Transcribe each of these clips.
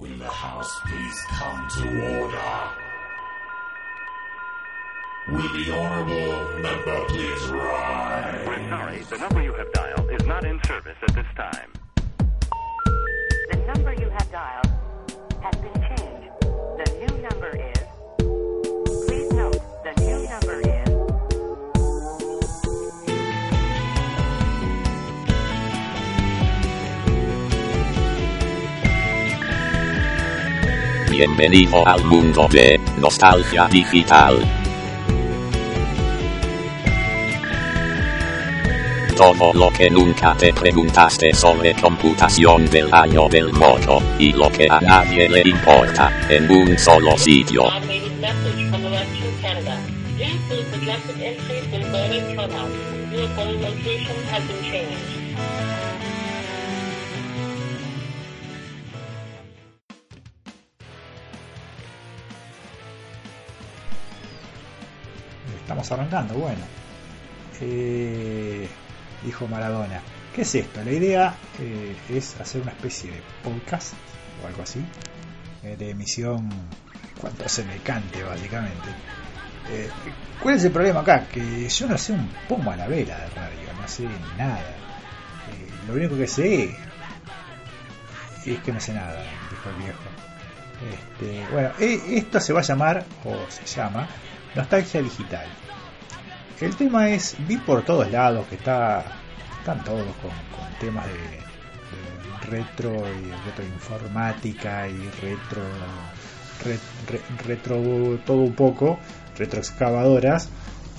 Will the House please come to order? Will the Honorable Member please rise? We're sorry, the number you have dialed is not in service at this time. The number you have dialed has been Bienvenido al mundo de Nostalgia Digital. Todo lo que nunca te preguntaste sobre computación del año del moto, y lo que a nadie le importa, en un solo sitio. Estamos arrancando, bueno. Eh, dijo Maradona. ¿Qué es esto? La idea eh, es hacer una especie de podcast o algo así, eh, de emisión cuando se me cante, básicamente. ¿Cuál es el problema acá? Que yo no sé un pomo a la vela de radio, no sé nada. Lo único que sé es que no sé nada, dijo el viejo. Este, bueno, eh, esto se va a llamar, o se llama, Nostalgia Digital. El tema es, vi por todos lados que está, están todos con, temas de, retro y retroinformática y retro, re- re- retro todo un poco, retroexcavadoras.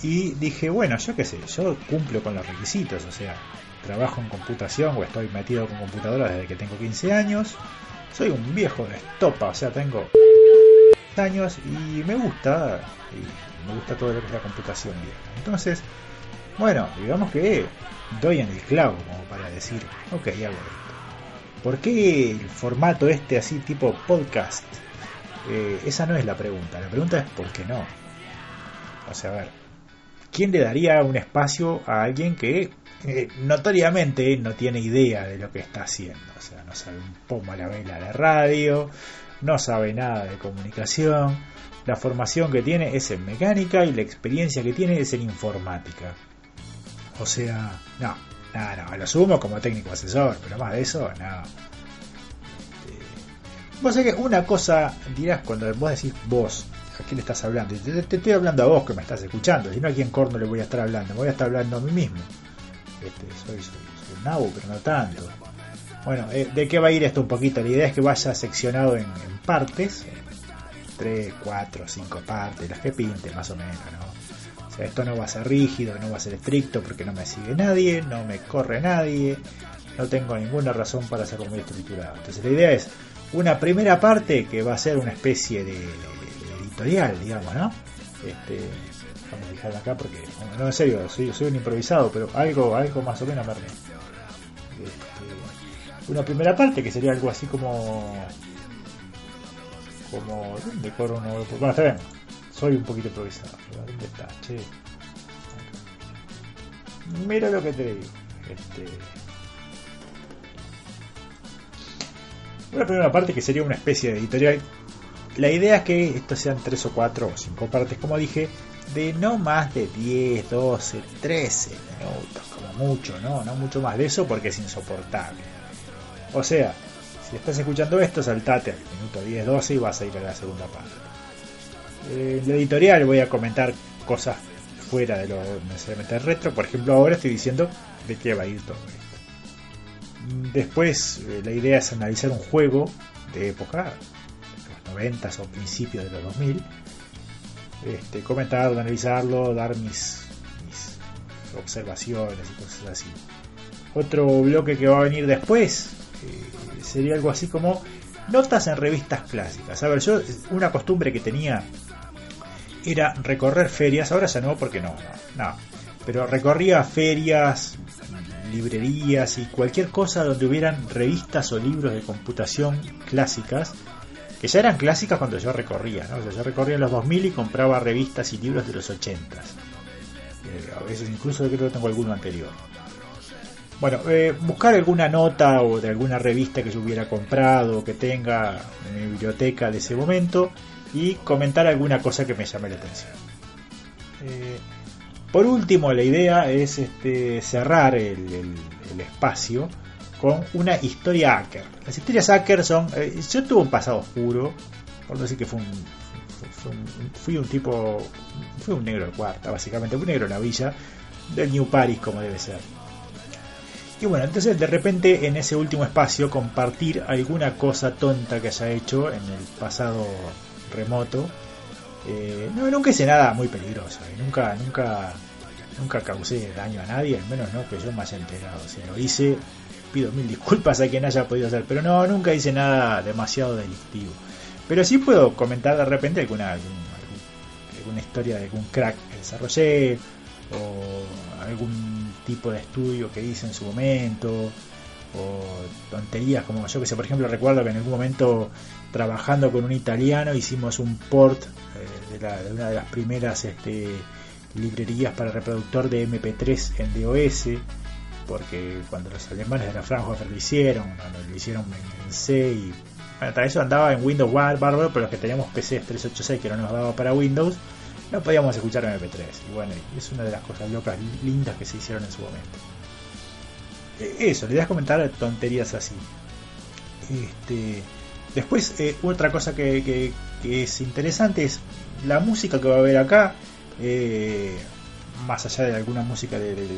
Y dije, bueno, yo qué sé, yo cumplo con los requisitos, o sea, trabajo en computación o estoy metido con computadora desde que tengo 15 años. Soy un viejo de estopa, o sea, tengo años y me gusta y me gusta todo lo que es la computación vieja. Entonces, bueno, digamos que doy en el clavo como para decir, ok, hago esto. ¿Por qué el formato este así tipo podcast? Eh, esa no es la pregunta, la pregunta es ¿por qué no? O sea, a ver, ¿quién le daría un espacio a alguien que eh, notoriamente no tiene idea de lo que está haciendo? O sea, no sabe un pomo a la vela de radio, no sabe nada de comunicación, la formación que tiene es en mecánica y la experiencia que tiene es en informática. O sea, no, no, no, lo sumo como técnico asesor, pero más de eso, no. Este, Vos sabés que una cosa dirás cuando vos decís vos, ¿a quién le estás hablando? Te, estoy hablando a vos que me estás escuchando, si no a quién corno le voy a estar hablando, me voy a estar hablando a mí mismo. Este, soy, soy, soy un nabo, pero no tanto. Bueno, eh, ¿de qué va a ir esto un poquito? La idea es que vaya seccionado en, en partes, 3, 4, 5 partes, las que pinte más o menos, ¿no? O sea, esto no va a ser rígido, no va a ser estricto porque no me sigue nadie, no me corre nadie, no tengo ninguna razón para hacerlo muy estructurado. Entonces la idea es una primera parte que va a ser una especie de, editorial, digamos, ¿no? Este, vamos a dejarla acá porque, no, en serio, soy, soy un improvisado, pero algo, algo más o menos me una primera parte que sería algo así como como ¿dónde corro uno? bueno está bien soy un poquito improvisado ¿dónde está? che mira lo que te digo este una primera parte que sería una especie de editorial la idea es que estos sean tres o cuatro o cinco partes como dije de no más de 10, 12, 13 minutos como mucho, no, no mucho más de eso porque es insoportable o sea, si estás escuchando esto, saltate al minuto 10, 12 y vas a ir a la segunda parte. Eh, En la editorial voy a comentar cosas fuera de lo necesariamente retro. Por ejemplo, ahora estoy diciendo de qué va a ir todo esto. Después, eh, la idea es analizar un juego de época, los 90 o principios de los 2000. Este, comentarlo, analizarlo, dar mis observaciones y cosas así. Otro bloque que va a venir después eh, sería algo así como notas en revistas clásicas. A ver, yo una costumbre que tenía era recorrer ferias, ahora ya no porque no, no. Pero recorría ferias, librerías y cualquier cosa donde hubieran revistas o libros de computación clásicas, que ya eran clásicas cuando yo recorría, ¿no? Yo recorría en los 2000 y compraba revistas y libros de los 80. Eh, a veces incluso creo que tengo alguno anterior. Bueno, eh, buscar alguna nota o de alguna revista que yo hubiera comprado o que tenga en mi biblioteca de ese momento y comentar alguna cosa que me llame la atención. Eh, por último, la idea es este, cerrar el, espacio con una historia hacker. Las historias hacker son... eh, yo tuve un pasado oscuro, por no decir que fue un, fue- fui un tipo... Fui un negro de cuarta, básicamente, un negro de la villa del New Paris como debe ser. Y bueno, entonces de repente en ese último espacio compartir alguna cosa tonta que haya hecho en el pasado remoto. Eh, no, nunca hice nada muy peligroso, eh, nunca, nunca, nunca causé daño a nadie, al menos no que yo me haya enterado. Si lo hice, pido mil disculpas a quien haya podido hacer, pero no, nunca hice nada demasiado delictivo. Pero sí puedo comentar de repente alguna, algún- algún- alguna historia de algún crack que desarrollé, o algún tipo de estudio que hice en su momento, o tonterías como yo que sé, por ejemplo, recuerdo que en algún momento trabajando con un italiano hicimos un port eh, de, una de las primeras este, librerías para reproductor de MP3 en DOS, porque cuando los alemanes de la Fraunhofer lo hicieron, lo hicieron en, en C y bueno, para eso andaba en Windows Bar- bárbaro, pero los que teníamos PC 386 que no nos daba para Windows, no podíamos escuchar MP3. Y bueno, es una de las cosas locas, lindas que se hicieron en su momento. Eh, Eso, le voy a comentar tonterías así. Este, después, eh, otra cosa que, que- es interesante es la música que va a haber acá. eh, más allá de alguna música de, de- de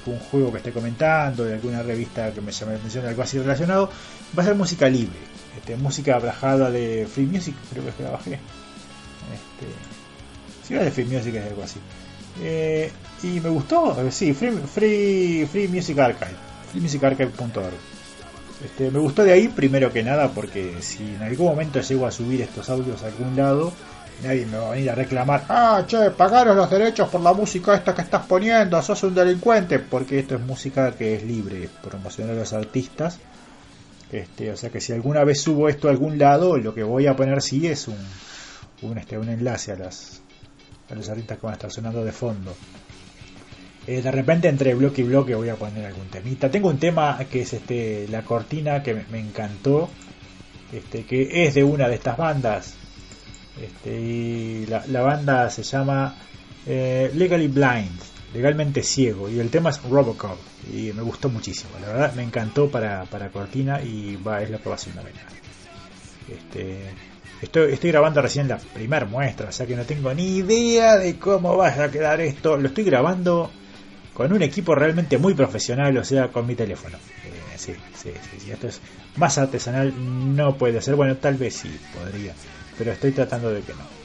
algún juego que esté comentando, de alguna revista que me llame la atención, algo así relacionado, va a ser música libre. Este, música bajada de Free Music, creo que es que la bajé. Este, si era de Free Music es algo así. Eh, y me gustó, eh, sí, Free, Free, Free Music Archive, freemusicarchive.org. Este, me gustó de ahí primero que nada porque si en algún momento llego a subir estos audios a algún lado, nadie me va a venir a reclamar, ah, che, pagaros los derechos por la música esta que estás poniendo, sos un delincuente, porque esto es música que es libre, promocionar a los artistas. Este, o sea que si alguna vez subo esto a algún lado, lo que voy a poner sí es un, un, este, un enlace a las a los artistas que van a estar sonando de fondo. Eh, de repente entre bloque y bloque voy a poner algún temita. Tengo un tema que es este la cortina que me, encantó, este que es de una de estas bandas. Este, y la, la banda se llama eh, Legally Blind, legalmente ciego, y el tema es Robocop. Y me gustó muchísimo, la verdad me encantó para, para cortina y va, es que va haciendo mañana. Este, estoy, estoy grabando recién la primera muestra, o sea que no tengo ni idea de cómo va a quedar esto. Lo estoy grabando con un equipo realmente muy profesional, o sea, con mi teléfono. Eh, sí, sí, sí, esto es más artesanal, no puede ser. Bueno, tal vez sí podría, pero estoy tratando de que no.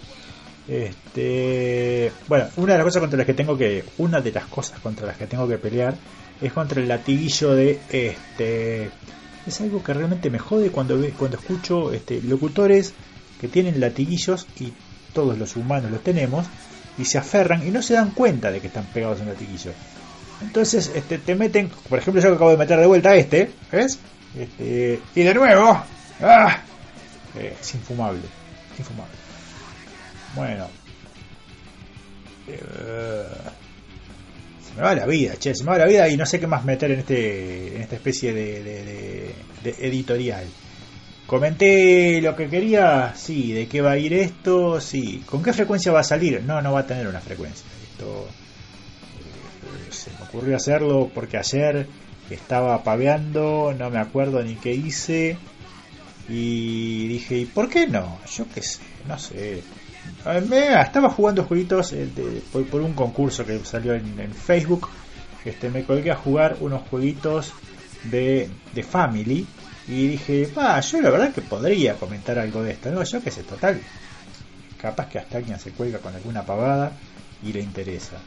Este, bueno, una de las cosas contra las que tengo que, una de las cosas contra las que tengo que pelear es contra el latiguillo de este. Es algo que realmente me jode cuando cuando escucho este, locutores que tienen latiguillos y todos los humanos los tenemos y se aferran y no se dan cuenta de que están pegados a un latiguillo. Entonces, este, te meten, por ejemplo, yo acabo de meter de vuelta este, ¿ves? Este, y de nuevo, ¡ah! Eh, es infumable, infumable. Bueno, Eh, se me va la vida, che, se me va la vida y no sé qué más meter en este, en esta especie de- de editorial. Comenté lo que quería, sí, de qué va a ir esto, sí, con qué frecuencia va a salir, no, no va a tener una frecuencia. Esto eh, se me ocurrió hacerlo porque ayer estaba paveando, no me acuerdo ni qué hice y dije, ¿y por qué no? Yo qué sé, no sé. Ver, me- estaba jugando jueguitos eh, por un concurso que salió en, en Facebook. Este, me colgué a jugar unos jueguitos de, de Family y dije, va, yo la verdad que podría comentar algo de esto, ¿no? Yo qué sé, total. Capaz que hasta alguien se cuelga con alguna pavada y le interesa.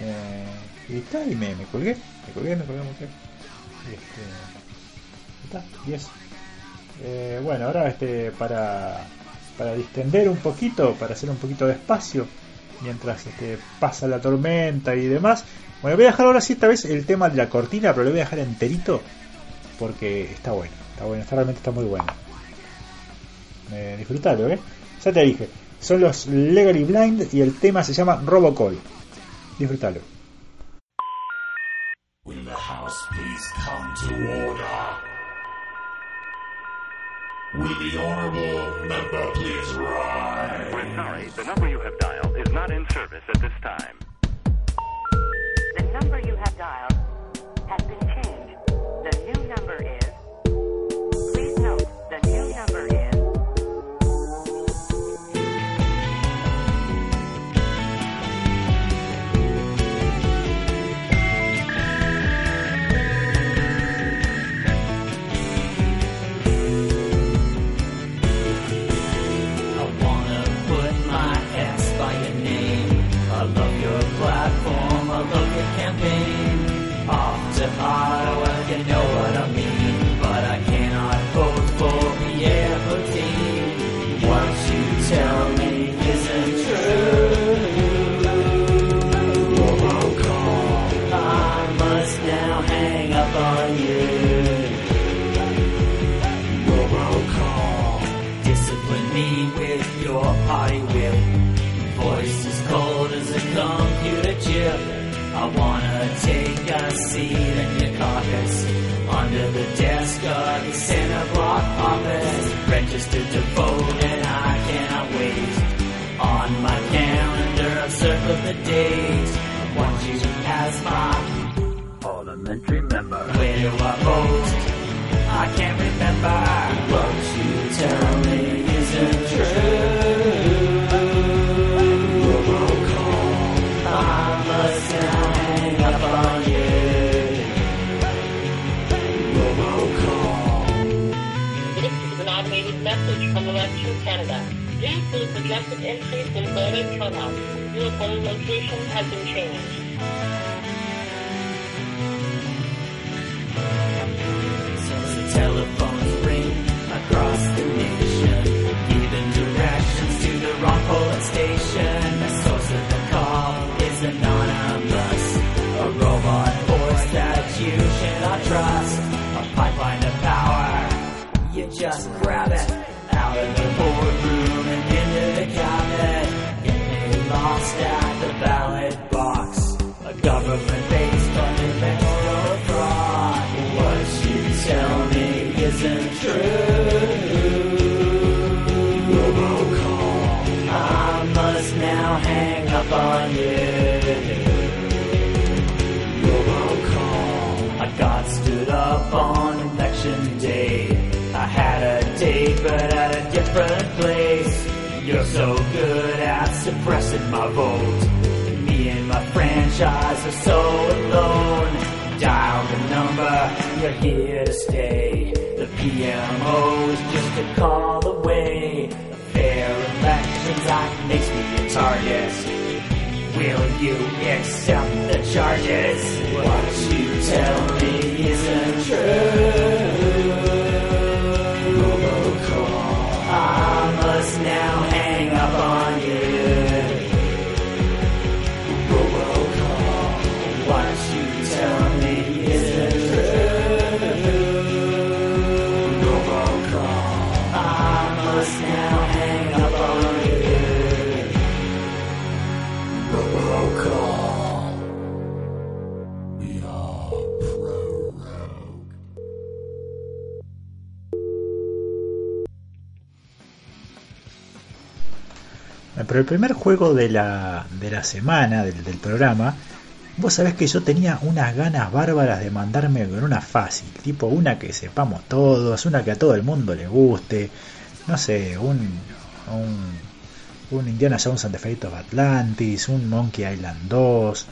Eh, y está, y me, me colgué, me colgué, me colgué, me colgué. Este, está, y eso. Eh, bueno, ahora este para, para distender un poquito, para hacer un poquito de espacio, mientras este, pasa la tormenta y demás. Bueno, voy a dejar ahora sí esta vez el tema de la cortina, pero lo voy a dejar enterito porque está bueno, está bueno, está, realmente está muy bueno. Eh, disfrutalo, ¿eh? Ya te dije, son los Legally Blind y el tema se llama Robocall. Disfrutalo. In the house, please to order. Will the honorable member please rise? We're sorry, the number you have dialed is not in service at this time. The number you have dialed has been. The new number is. I wanna take a seat in your caucus. Under the desk of the center block office. Registered to vote and I cannot wait. On my calendar I've circled the date. I want you as my parliamentary member. Where do I vote? I can't remember what you tell Projected increase in voter turnout. Your polling location has been changed. So the telephones ring across the nation, giving directions to the wrong polling station. The source of the call is anonymous, a robot voice that you cannot trust, a pipeline of power. You just grab it out of the boardroom A government-based fundamental fraud. What you tell me isn't true. I must now hang up on you. I got stood up on election day. I had a date, but at a different place. You're so good at suppressing my vote. Franchise are so alone. Dial the number, you're here to stay. The PMO is just a call away. A fair elections act makes me a target. Will you accept the charges? What you tell me isn't true. Pero el primer juego de la, de la semana, del, del programa, vos sabés que yo tenía unas ganas bárbaras de mandarme con una fácil, tipo una que sepamos todos, una que a todo el mundo le guste, no sé, un, un, un Indiana Jones and the Fate of Atlantis, un Monkey Island 2,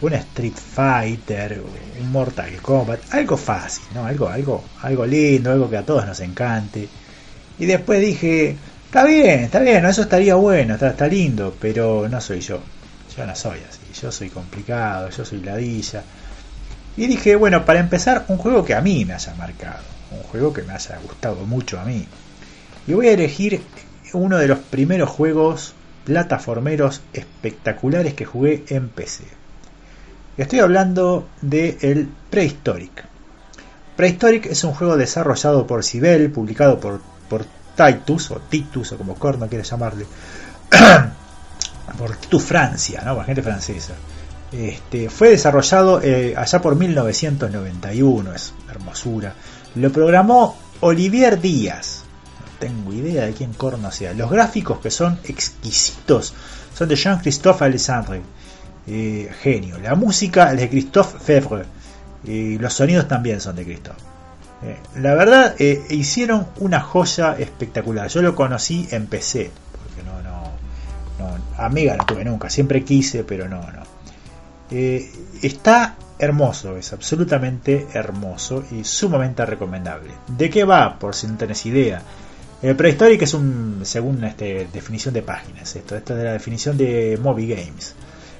un Street Fighter, un Mortal Kombat, algo fácil, ¿no? Algo, algo, algo lindo, algo que a todos nos encante. Y después dije, está bien, está bien, eso estaría bueno, está, lindo, pero no soy yo. Yo no soy así, yo soy complicado, yo soy ladilla. Y dije, bueno, para empezar, un juego que a mí me haya marcado, un juego que me haya gustado mucho a mí. Y voy a elegir uno de los primeros juegos plataformeros espectaculares que jugué en PC. Estoy hablando de el Prehistoric. Prehistoric es un juego desarrollado por Cibel, publicado por, por Titus, o Titus, o como Corno quiere llamarle, por Titus Francia, ¿no? por gente francesa. Este, fue desarrollado eh, allá por 1991, es hermosura. Lo programó Olivier Díaz. No tengo idea de quién corno sea. Los gráficos que son exquisitos son de Jean-Christophe Alessandre. Eh, genio. La música es de Christophe Febvre. Y los sonidos también son de Christophe. Eh, la verdad, eh, hicieron una joya espectacular. Yo lo conocí en PC. Porque no, no, no. Amiga no tuve nunca. Siempre quise, pero no, no. Eh, está hermoso, es absolutamente hermoso y sumamente recomendable. ¿De qué va? Por si no tenés idea. El Prehistoric es un, según este, definición de páginas, esto, esto es de la definición de Moby Games.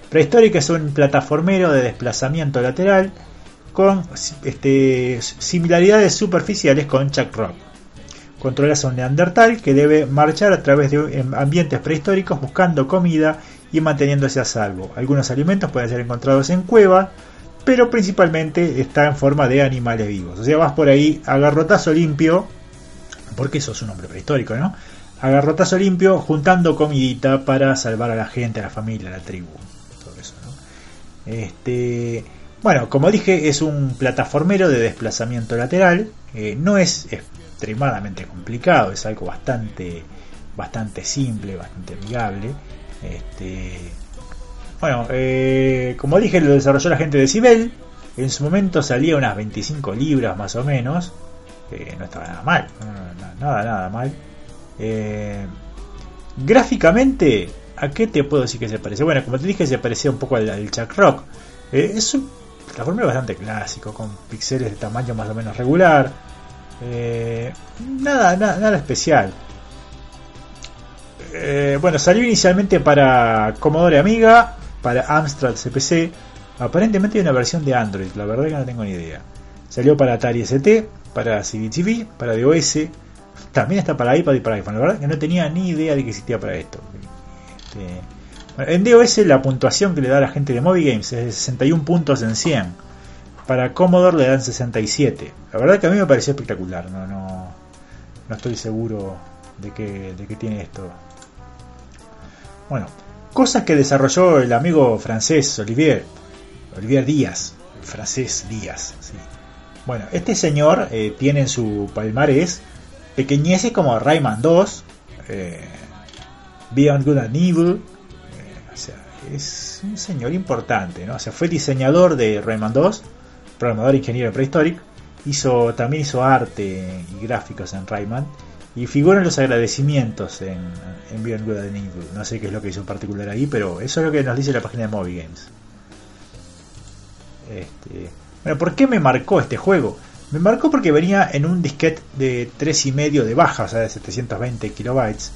Prehistoric es un plataformero de desplazamiento lateral con este, similaridades superficiales con Chuck Rock. Controlas a un neandertal que debe marchar a través de ambientes prehistóricos buscando comida y manteniéndose a salvo. Algunos alimentos pueden ser encontrados en cuevas, pero principalmente está en forma de animales vivos. O sea, vas por ahí a garrotazo limpio, porque eso es un hombre prehistórico, ¿no? A garrotazo limpio, juntando comidita para salvar a la gente, a la familia, a la tribu. Todo eso, ¿no? Este, bueno, como dije, es un plataformero de desplazamiento lateral. Eh, no es extremadamente complicado, es algo bastante, bastante simple, bastante amigable. Este, bueno, eh, como dije, lo desarrolló la gente de Cibel. En su momento salía unas 25 libras más o menos. Eh, no estaba nada mal. Nada, nada mal. Gráficamente, ¿a qué te puedo decir que se parece? Bueno, como te dije, se parecía un poco al, al Chuck Rock. Es un plataforma bastante clásico, con píxeles de tamaño más o menos regular. Eh, nada, nada, nada especial. Eh, bueno, salió inicialmente para Commodore Amiga, para Amstrad CPC. Aparentemente hay una versión de Android, la verdad que no tengo ni idea. Salió para Atari ST, para CDTV, para DOS. También está para iPad y para iPhone. La verdad que no tenía ni idea de que existía para esto. Este, en DOS la puntuación que le da la gente de Moby Games es de 61 puntos en 100. Para Commodore le dan 67. La verdad que a mí me pareció espectacular. No, no, no estoy seguro de que, de tiene esto. Bueno, cosas que desarrolló el amigo francés Olivier, Olivier Díaz, francés Díaz. Sí. Bueno, este señor eh, tiene en su palmarés pequeñeces como Rayman 2, eh, Beyond Good and Evil, es un señor importante, ¿no? O sea, fue diseñador de Rayman 2, programador ingeniero prehistoric, hizo, también hizo arte y gráficos en Rayman, y figuran los agradecimientos en, en Beyond Good and. No sé qué es lo que hizo en particular ahí, pero eso es lo que nos dice la página de Moby Games. Este, bueno, ¿por qué me marcó este juego? Me marcó porque venía en un disquete de 3,5 de baja, o sea, de 720 kilobytes.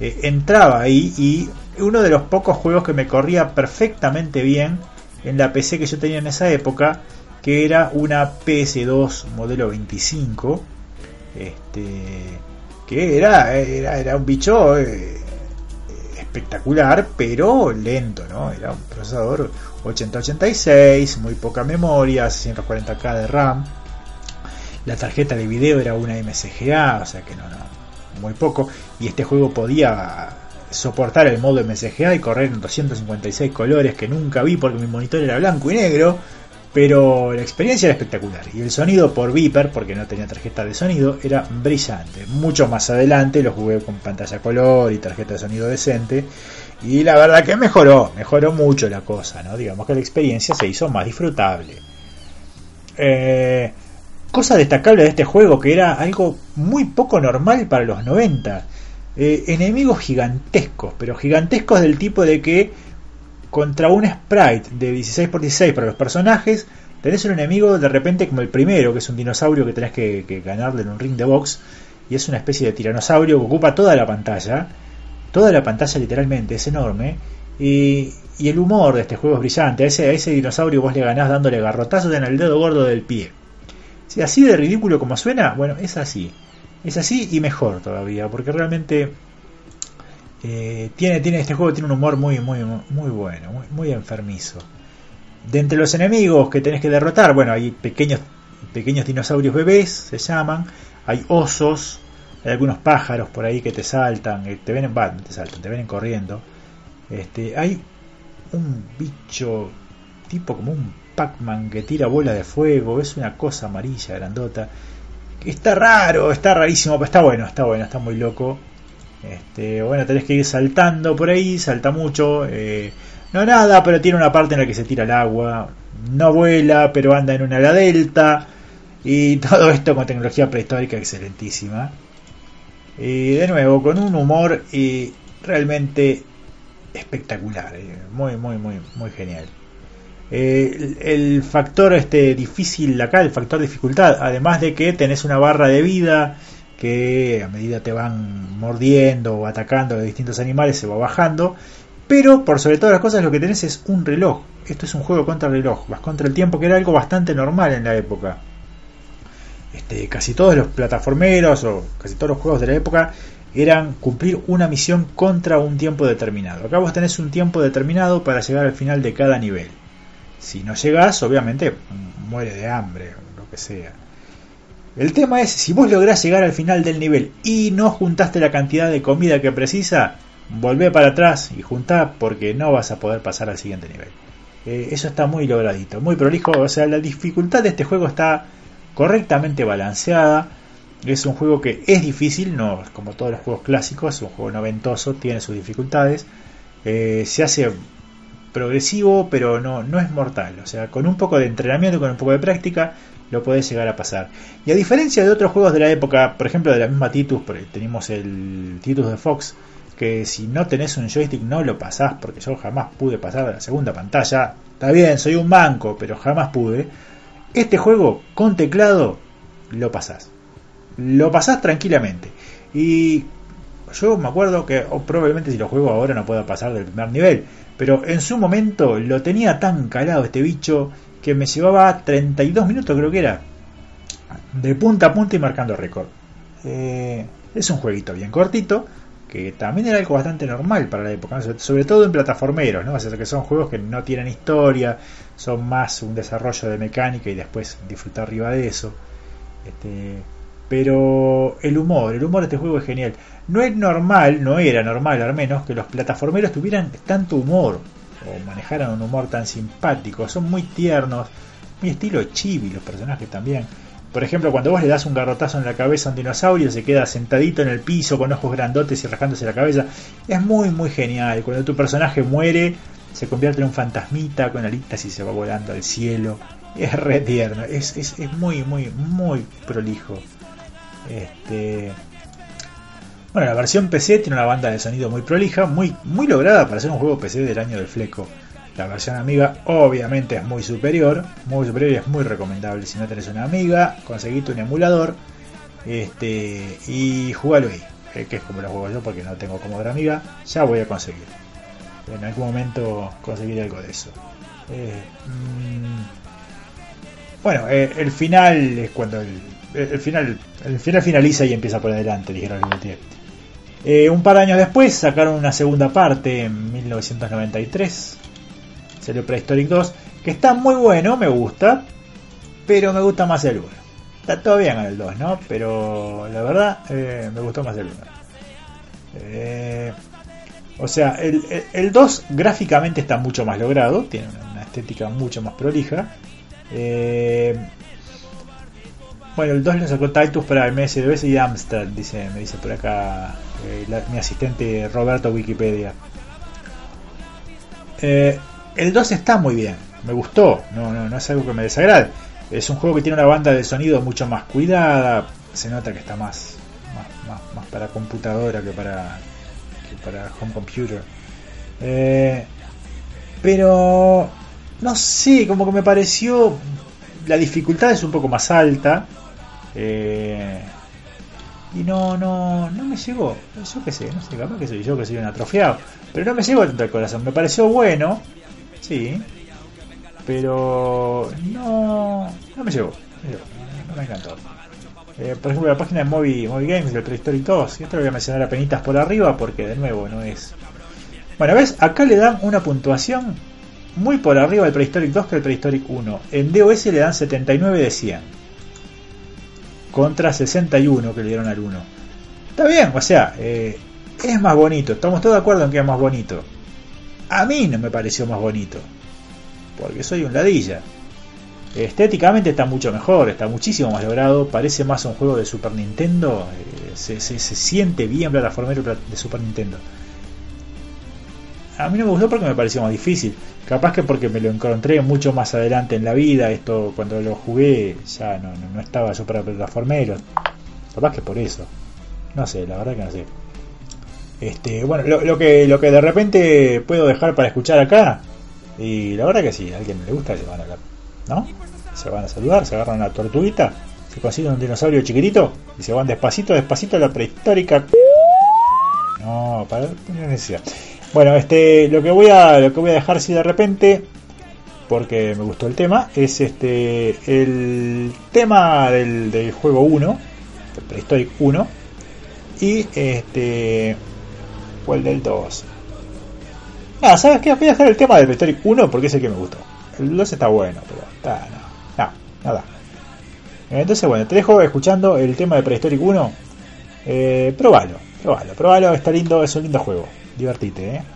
Eh, entraba ahí y uno de los pocos juegos que me corría perfectamente bien en la PC que yo tenía en esa época, que era una PS2 modelo 25. Este, que era, era, era un bicho eh, espectacular, pero lento, ¿no? Era un procesador 8086, muy poca memoria, 140K de RAM. La tarjeta de video era una MSGA, o sea que no, no, muy poco. Y este juego podía soportar el modo MSGA y correr en 256 colores que nunca vi porque mi monitor era blanco y negro. Pero la experiencia era espectacular. Y el sonido por Viper, porque no tenía tarjeta de sonido, era brillante. Mucho más adelante lo jugué con pantalla color y tarjeta de sonido decente. Y la verdad que mejoró, mejoró mucho la cosa, ¿no? Digamos que la experiencia se hizo más disfrutable. Eh, cosa destacable de este juego, que era algo muy poco normal para los 90. Eh, enemigos gigantescos, pero gigantescos del tipo de que contra un sprite de 16x16 para los personajes, tenés un enemigo de repente como el primero, que es un dinosaurio que tenés que, que ganarle en un ring de box, y es una especie de tiranosaurio que ocupa toda la pantalla, toda la pantalla literalmente, es enorme, y, y el humor de este juego es brillante, a ese, a ese dinosaurio vos le ganás dándole garrotazos en el dedo gordo del pie. Si así de ridículo como suena, bueno, es así. Es así y mejor todavía, porque realmente eh, tiene, tiene este juego tiene un humor muy, muy, muy bueno, muy, enfermizo. De entre los enemigos que tenés que derrotar, bueno, hay pequeños, pequeños dinosaurios bebés, se llaman, hay osos, hay algunos pájaros por ahí que te saltan, eh, te ven, te saltan, te vienen corriendo. Este, hay un bicho tipo como un Pac-Man que tira bola de fuego, es una cosa amarilla, grandota. Está raro, está rarísimo, pero está bueno, está bueno, está muy loco. Este, bueno, tenés que ir saltando por ahí, salta mucho. eh, no nada, pero tiene una parte en la que se tira el agua. No vuela, pero anda en una ala delta. Y todo esto con tecnología prehistórica excelentísima. Y de nuevo, con un humor eh, realmente espectacular. eh, muy, muy, muy, muy genial. Eh, el, el factor este difícil acá, el factor dificultad, además de que tenés una barra de vida que a medida te van mordiendo o atacando de distintos animales se va bajando, pero por sobre todas las cosas lo que tenés es un reloj. Esto es un juego contra reloj, vas contra el tiempo que era algo bastante normal en la época. Este, casi todos los plataformeros o casi todos los juegos de la época eran cumplir una misión contra un tiempo determinado. Acá vos tenés un tiempo determinado para llegar al final de cada nivel. Si no llegás, obviamente muere de hambre, lo que sea. El tema es, si vos lográs llegar al final del nivel y no juntaste la cantidad de comida que precisa, volvé para atrás y juntá porque no vas a poder pasar al siguiente nivel. Eh, eso está muy logradito, muy prolijo. O sea, la dificultad de este juego está correctamente balanceada. Es un juego que es difícil, no como todos los juegos clásicos, es un juego noventoso, tiene sus dificultades. Eh, se hace progresivo, pero no, no es mortal. O sea, con un poco de entrenamiento, con un poco de práctica, lo podés llegar a pasar. Y a diferencia de otros juegos de la época, por ejemplo de la misma Titus, tenemos el Titus de Fox, que si no tenés un joystick no lo pasás, porque yo jamás pude pasar a la segunda pantalla. Está bien, soy un manco, pero jamás pude. Este juego con teclado lo pasás. Lo pasás tranquilamente. Y yo me acuerdo que probablemente si lo juego ahora no pueda pasar del primer nivel. Pero en su momento lo tenía tan calado este bicho que me llevaba 32 minutos creo que era. De punta a punta y marcando récord. Eh, es un jueguito bien cortito. Que también era algo bastante normal para la época. Sobre todo en plataformeros. ¿no? O sea, que son juegos que no tienen historia. Son más un desarrollo de mecánica y después disfrutar arriba de eso. Este, pero el humor, el humor de este juego es genial. No es normal, no era normal al menos, que los plataformeros tuvieran tanto humor o manejaran un humor tan simpático. Son muy tiernos, muy estilo chibi los personajes también. Por ejemplo, cuando vos le das un garrotazo en la cabeza a un dinosaurio, se queda sentadito en el piso con ojos grandotes y rascándose la cabeza. Es muy, muy genial. Cuando tu personaje muere, se convierte en un fantasmita con alitas y se va volando al cielo. Es re tierno, es, es, es muy, muy, muy prolijo. Este. Bueno, la versión PC tiene una banda de sonido muy prolija, muy, muy lograda para ser un juego PC del año del fleco. La versión Amiga obviamente es muy superior, muy superior y es muy recomendable. Si no tenés una Amiga, conseguiste un emulador este, y jugalo ahí, eh, que es como lo juego yo porque no tengo Commodore Amiga, ya voy a conseguir. En algún momento conseguiré algo de eso. Eh, mm, bueno, eh, el final es cuando el, el final el final finaliza y empieza por adelante, dijeron el eh, un par de años después sacaron una segunda parte en 1993. Salió Prehistoric 2, que está muy bueno, me gusta, pero me gusta más el 1. Está todo bien el 2, ¿no? Pero la verdad eh, me gustó más el 1. Eh, o sea, el, el, el, 2 gráficamente está mucho más logrado, tiene una, una estética mucho más prolija. Eh, bueno, el 2 lo sacó Titus para el MS2 y Amstrad, dice, me dice por acá eh, mi asistente Roberto Wikipedia. Eh, el 2 está muy bien, me gustó, no, no, no es algo que me desagrade. Es un juego que tiene una banda de sonido mucho más cuidada, se nota que está más, más para computadora que para, que para home computer. Eh, pero no sé, como que me pareció la dificultad es un poco más alta. Eh, y no, no, no me llegó. Yo qué sé, no sé, capaz que soy yo que soy un atrofiado. Pero no me llegó tanto al corazón. Me pareció bueno, sí. Pero no, no me llegó. No, me encantó. Eh, por ejemplo, la página de Movie, Movie Games del Prehistoric 2. Y esto lo voy a mencionar a penitas por arriba porque de nuevo no es. Bueno, ves, acá le dan una puntuación muy por arriba del Prehistoric 2 que el Prehistoric 1. En DOS le dan 79 de 100. Contra 61 que le dieron al 1. Está bien, o sea, eh, es más bonito. Estamos todos de acuerdo en que es más bonito. A mí no me pareció más bonito. porque soy un ladilla. Estéticamente está mucho mejor, está muchísimo más logrado, parece más un juego de Super Nintendo, eh, se, se- se siente bien plataformero de Super Nintendo. A mí no me gustó porque me pareció más difícil, capaz que porque me lo encontré mucho más adelante en la vida, esto cuando lo jugué ya no, no, estaba super plataformero, capaz que por eso, no sé, la verdad que no sé. Este, bueno, lo, que lo que de repente puedo dejar para escuchar acá, y la verdad que si a alguien le gusta, se van a hablar, ¿no? Se van a saludar, se agarran una tortuguita, se consiguen un dinosaurio chiquitito y se van despacito, despacito a la prehistórica. No, para no necesidad. Bueno, este, lo que voy a, lo que voy a dejar si de repente, porque me gustó el tema, es este, el tema del, del juego 1, el Prehistoric 1, y este, o el del 2. Nada, ¿sabes qué? Voy a dejar el tema del Prehistoric 1 porque es el que me gustó. El 2 está bueno, pero está, no, no, nada. Entonces, bueno, te dejo escuchando el tema de Prehistoric 1. Eh, probalo, probalo, probalo, está lindo, es un lindo juego. Divertite, eh.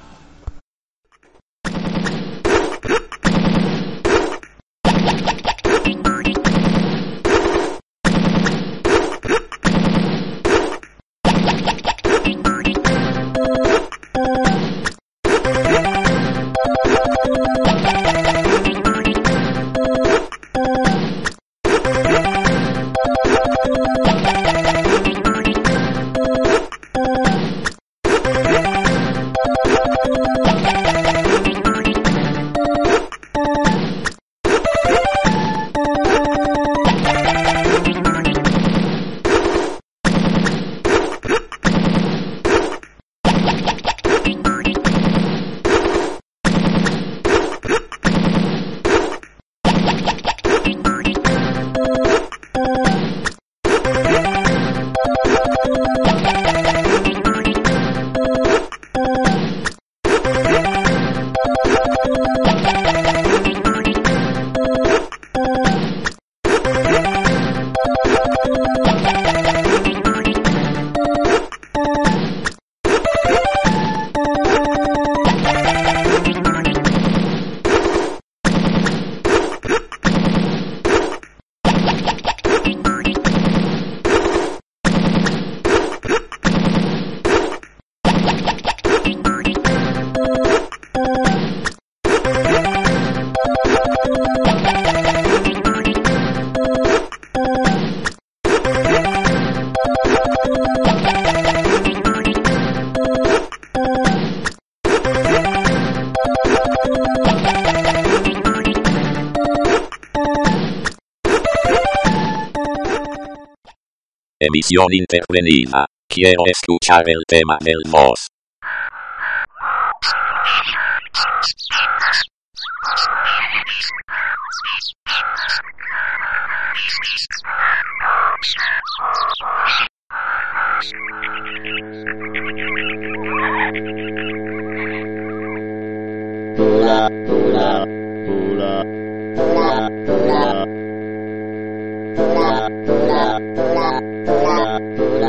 Intervenida. Quiero escuchar el tema del boss.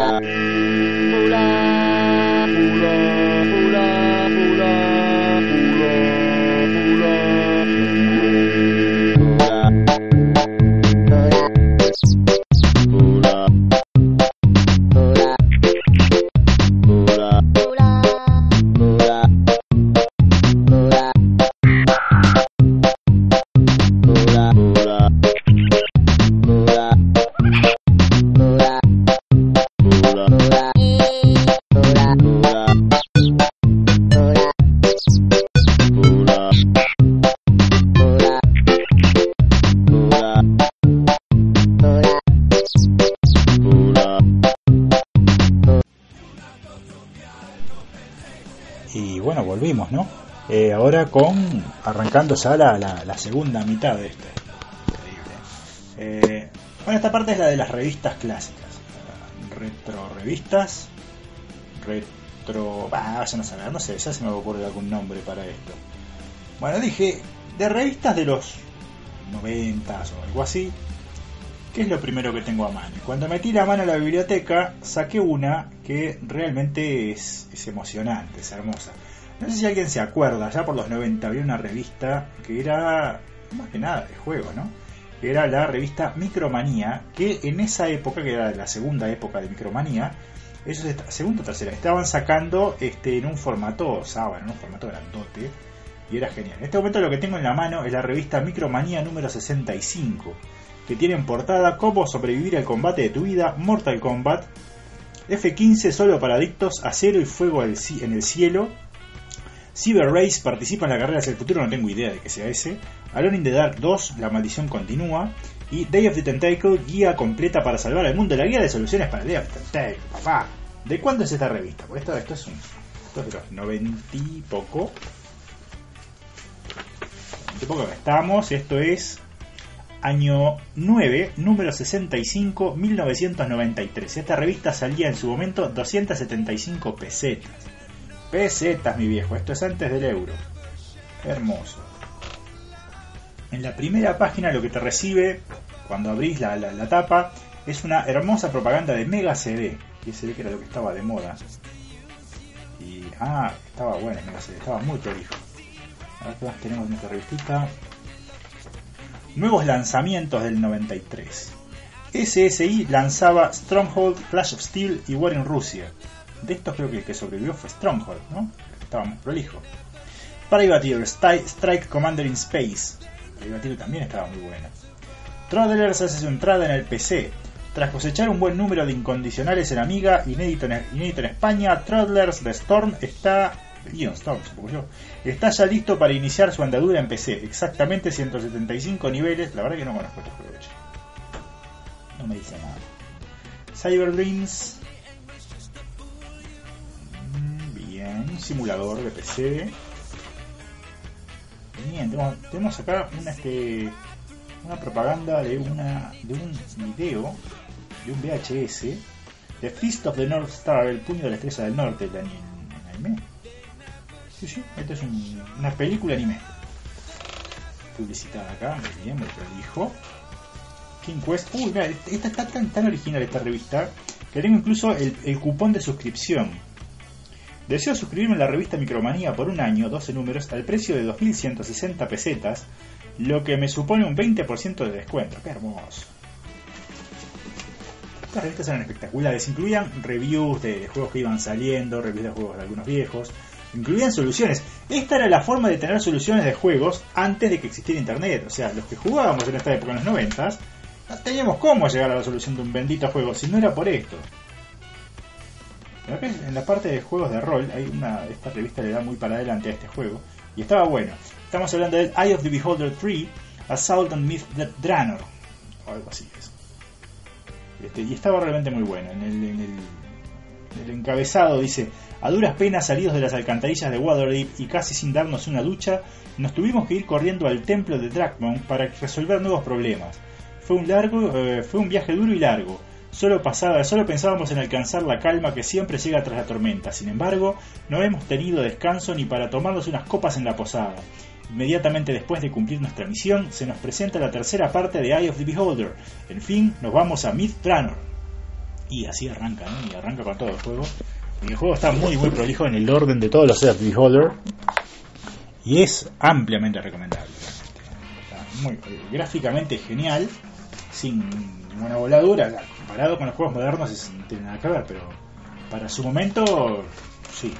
Y ahora con arrancando ya la, la, la segunda mitad de esto. Increíble. Eh, bueno, esta parte es la de las revistas clásicas. Retro revistas. Retro... No sé, no sé, ya se me ocurre algún nombre para esto. Bueno, dije, de revistas de los 90 o algo así. ¿Qué es lo primero que tengo a mano? Cuando metí la mano a la biblioteca, saqué una que realmente es, es emocionante, es hermosa. No sé si alguien se acuerda, ya por los 90 había una revista que era más que nada de juegos, ¿no? Era la revista Micromanía, que en esa época, que era la segunda época de Micromanía, ellos, segunda o tercera, estaban sacando este, en un formato sábado, en un formato grandote, y era genial. En este momento lo que tengo en la mano es la revista Micromanía número 65, que tiene en portada Cómo sobrevivir al combate de tu vida, Mortal Kombat, F-15 solo para adictos, Acero y Fuego en el cielo, Cyber Race participa en la carrera hacia el futuro, no tengo idea de que sea ese, Alone in the Dark 2, La maldición continúa, y Day of the Tentacle, guía completa para salvar al mundo, la guía de soluciones para Day of the Tentacle, papá. ¿De cuándo es esta revista? Porque esto, esto es un... Esto es de los 90 y poco. 90 y poco que estamos, esto es año 9, número 65, 1993. Esta revista salía en su momento 275 pesetas. Pesetas, mi viejo, esto es antes del euro. Hermoso. En la primera página lo que te recibe cuando abrís la, la- tapa es una hermosa propaganda de Mega CD. Y se ve que era lo que estaba de moda. Y, ah, estaba bueno Mega CD, estaba muy prolijo. A ver qué más tenemos en esta revistita. Nuevos lanzamientos del 93. SSI lanzaba Stronghold, Clash of Steel y War in Russia. De estos creo que el que sobrevivió fue Stronghold, ¿no? Estaba más prolijo. Privateer, Stri- Strike Commander in Space. Privateer también estaba muy buena. Travelers hace su entrada en el PC. Tras cosechar un buen número de incondicionales en Amiga, inédito en, inédito en España, Travelers de Storm está. Guion Storm, supongo yo. Está ya listo para iniciar su andadura en PC. Exactamente 175 niveles. La verdad que no conozco este juego. No me dice nada. Cyber. Simulador de PC. Bien, tenemos, acá una, este, una propaganda de, una, de un video, de un VHS, de Fist of the North Star, el puño de la estrella del norte, el anime. Sí, sí, esto es un- una película anime. Publicitada acá, muy bien, muy prolijo. King Quest. Uy, mira, esta está tan, tan original esta revista que tengo incluso el cupón de suscripción. Deseo suscribirme a la revista Micromanía por un año, 12 números, al precio de 2.160 pesetas, lo que me supone un 20% de descuento. ¡Qué hermoso! Estas revistas eran espectaculares, incluían reviews de, juegos que iban saliendo, reviews de juegos de algunos viejos, incluían soluciones. Esta era la forma de tener soluciones de juegos antes de que existiera internet. O sea, los que jugábamos en esta época, en los 90, no teníamos cómo llegar a la solución de un bendito juego si no era por esto. En la parte de juegos de rol, hay una, esta revista le da muy para adelante a este juego. Y estaba bueno. Estamos hablando del Eye of the Beholder 3, Assault on Myth Dranor. O algo así es. Este, y estaba realmente muy bueno. En el, en el- en el encabezado dice, a duras penas salidos de las alcantarillas de Waterdeep y casi sin darnos una ducha, nos tuvimos que ir corriendo al templo de Drakmon para resolver nuevos problemas. Fue un largo, eh, fue un viaje duro y largo. Solo pasaba, solo pensábamos en alcanzar la calma que siempre llega tras la tormenta. Sin embargo, no hemos tenido descanso ni para tomarnos unas copas en la posada. Inmediatamente después de cumplir nuestra misión, se nos presenta la tercera parte de Eye of the Beholder. En fin, nos vamos a Myth Tranor. Y así arranca, ¿no? Y arranca con todo el juego. El juego está muy, muy prolijo en el orden de todos los Eye of the Beholder. Y es ampliamente recomendable. Está muy, gráficamente genial, sin ninguna voladura. Comparado con los juegos modernos no tiene nada que ver, pero para su momento, sí.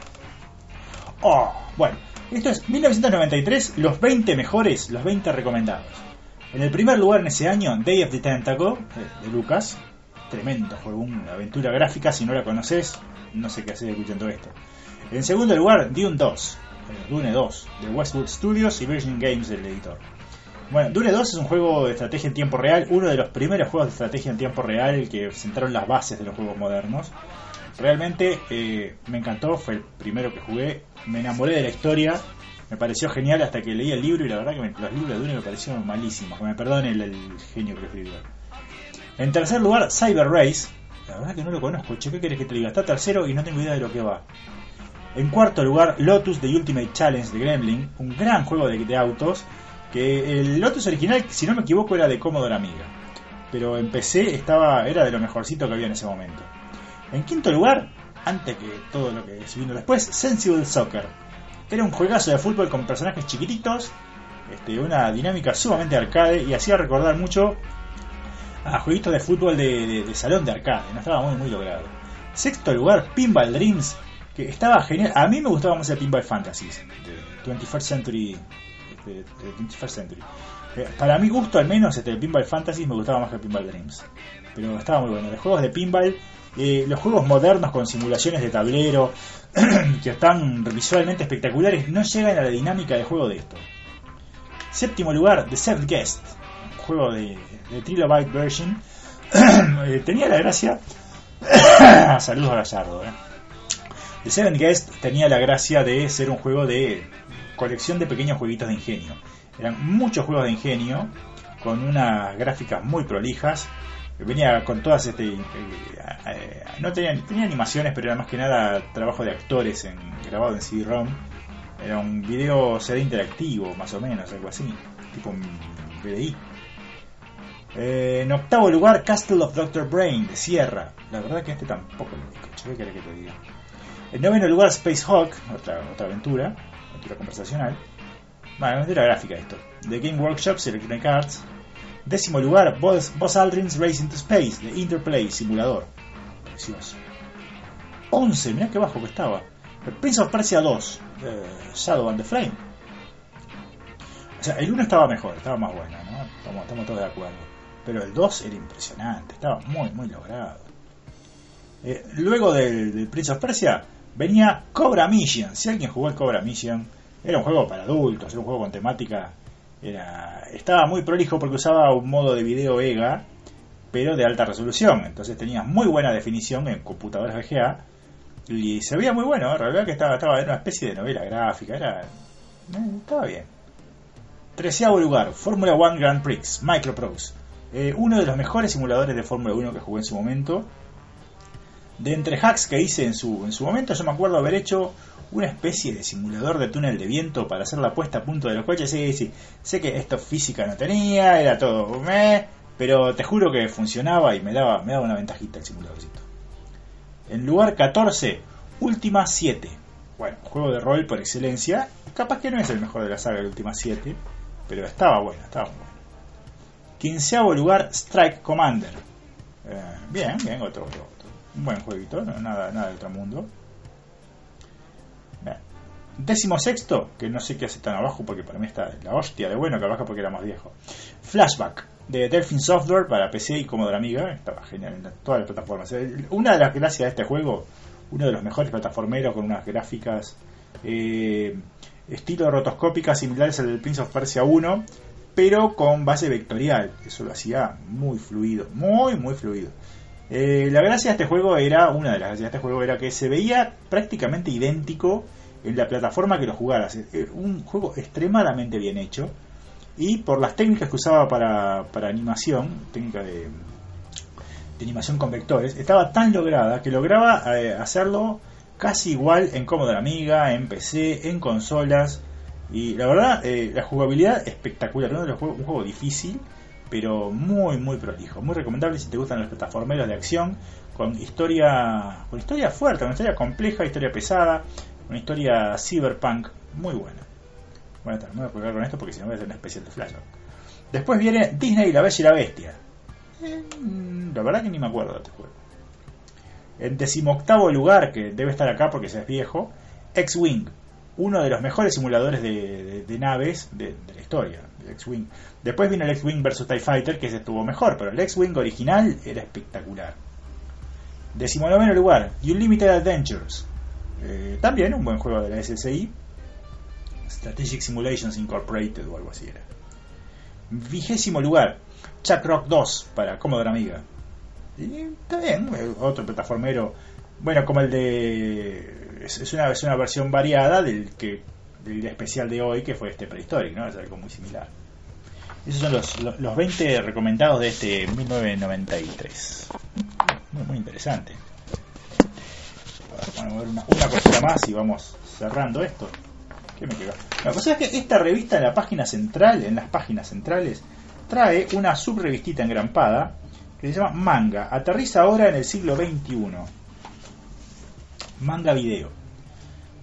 Oh, bueno, esto es 1993, los 20 mejores, los 20 recomendados. En el primer lugar en ese año, Day of the Tentacle, de Lucas. Tremendo juego, una aventura gráfica. Si no la conoces, no sé qué hacer escuchando esto. En segundo lugar, Dune 2, eh, Dune 2, de Westwood Studios y Virgin Games, del editor. Bueno, Dune 2 es un juego de estrategia en tiempo real, uno de los primeros juegos de estrategia en tiempo real que sentaron las bases de los juegos modernos. Realmente eh, me encantó, fue el primero que jugué, me enamoré de la historia, me pareció genial hasta que leí el libro y la verdad que los libros de Dune me parecieron malísimos, que me perdone el, genio que escribió. En tercer lugar, Cyber Race, la verdad que no lo conozco, che, ¿qué querés que te diga? Está tercero y no tengo idea de lo que va. En cuarto lugar, Lotus The Ultimate Challenge de Gremlin, un gran juego de autos, que el Lotus original, si no me equivoco, era de Commodore Amiga. Pero en PC estaba, era de lo mejorcito que había en ese momento. En quinto lugar, antes que todo lo que vino después, Sensible Soccer. Era un juegazo de fútbol con personajes chiquititos, este, una dinámica sumamente arcade y hacía recordar mucho a jueguitos de fútbol de salón de arcade. No estaba muy, muy logrado. Sexto lugar, Pinball Dreams, que estaba genial. A mí me gustaba más el Pinball Fantasies de 21st Century. De- de 21st Century. Eh, para mi gusto, al menos, este, el Pinball Fantasy me gustaba más que el Pinball Dreams. Pero estaba muy bueno. Los juegos de pinball, eh, los juegos modernos con simulaciones de tablero, que están visualmente espectaculares, no llegan a la dinámica de juego de esto. Séptimo lugar, The Seventh Guest, un juego de, de Trilobyte version. Eh, tenía la gracia. Saludos a Gallardo. The Seventh Guest tenía la gracia de ser un juego de colección de pequeños jueguitos de ingenio. Eran muchos juegos de ingenio con unas gráficas muy prolijas. Venía con todas este eh, eh, no tenía, tenía animaciones, pero era más que nada trabajo de actores en, grabado en CD-ROM. Era un video CD interactivo, más o menos, algo así, tipo un VDI. Eh, en octavo lugar, Castle of Dr. Brain de Sierra. La verdad que este tampoco lo ubico, che, ¿qué querés que te diga? En noveno lugar, Space Hawk, otra, otra aventura, conversacional. Bueno, aventura gráfica esto. The Game Workshops, Electronic Arts. Décimo lugar, Buzz, Aldrin's Race into Space, de Interplay, simulador. Precioso. 11, mirá qué bajo que estaba. El Prince of Persia 2, eh, Shadow and the Flame. O sea, el 1 estaba mejor, estaba más bueno, ¿no? Estamos, estamos todos de acuerdo. Pero el 2 era impresionante, estaba muy, muy logrado. Eh, luego del, del Prince of Persia venía Cobra Mission. Si alguien jugó el Cobra Mission, era un juego para adultos, era un juego con temática. Era, estaba muy prolijo porque usaba un modo de video EGA, pero de alta resolución. Entonces tenía muy buena definición en computadoras VGA y se veía muy bueno. En realidad que estaba, estaba una especie de novela gráfica, era, eh, estaba bien. Treceavo lugar, Fórmula 1 Grand Prix, Microprose. Eh, uno de los mejores simuladores de Fórmula 1 que jugué en su momento. De entre hacks que hice en su, en su momento, yo me acuerdo haber hecho una especie de simulador de túnel de viento para hacer la puesta a punto de los coches. Sí, sí, sé que esto física no tenía, era todo meh, pero te juro que funcionaba y me daba, me daba una ventajita el simuladorcito. En lugar 14, Última 7. Bueno, juego de rol por excelencia. Capaz que no es el mejor de la saga de Última 7, pero estaba bueno, estaba bueno. Quinceavo lugar, Strike Commander. Eh, bien, bien, otro, otro. Un buen jueguito, nada, nada de otro mundo. Décimo sexto, que no sé qué hace tan abajo porque para mí está la hostia de bueno que abajo porque era más viejo. Flashback de Delphin Software para PC y Commodore Amiga. Estaba genial en todas las plataformas. Eh, Una de las gracias de este juego, uno de los mejores plataformeros con unas gráficas eh, estilo rotoscópicas similares al del Prince of Persia 1, pero con base vectorial. Eso lo hacía muy fluido, muy, muy fluido. Eh, la gracia de este juego era, una de las gracias de este juego era que se veía prácticamente idéntico en la plataforma que lo jugaras. Eh, Un juego extremadamente bien hecho. Y por las técnicas que usaba para, animación, técnica de, animación con vectores, estaba tan lograda que lograba eh, hacerlo casi igual en Commodore Amiga, en PC, en consolas. Y la verdad, eh, la jugabilidad espectacular. Uno de los juegos, un juego difícil, pero muy, muy prolijo. Muy recomendable si te gustan los plataformeros de acción, con historia, con historia fuerte, con historia compleja, historia pesada, una historia cyberpunk muy buena. Bueno, me voy a colgar con esto porque si no voy a hacer una especial de flash. Después viene Disney y la Bella y la Bestia. Eh, la verdad que ni me acuerdo de este juego. En decimoctavo lugar, que debe estar acá porque ya es viejo, X-Wing. Uno de los mejores simuladores de, naves de, la historia. El X-Wing. Después vino el X-Wing vs TIE Fighter, que se estuvo mejor, pero el X-Wing original era espectacular. Decimonoveno lugar, Unlimited Adventures. Eh, también un buen juego de la SSI. Strategic Simulations Incorporated o algo así era. Vigésimo lugar, Chuck Rock 2 para Commodore Amiga. Y está bien, eh, otro plataformero. Bueno, como el de. Es, una, es una versión variada del que del especial de hoy, que fue este Prehistoric, ¿no? Es algo muy similar. Esos son los, los, los 20 recomendados de este 1993. Muy, muy interesante. Vamos a ver una, una cosita más y vamos cerrando esto. ¿Qué me quedó? La cosa es que esta revista en la página central, en las páginas centrales, trae una subrevistita engrampada que se llama Manga. Aterriza ahora en el siglo XXI. Manga video.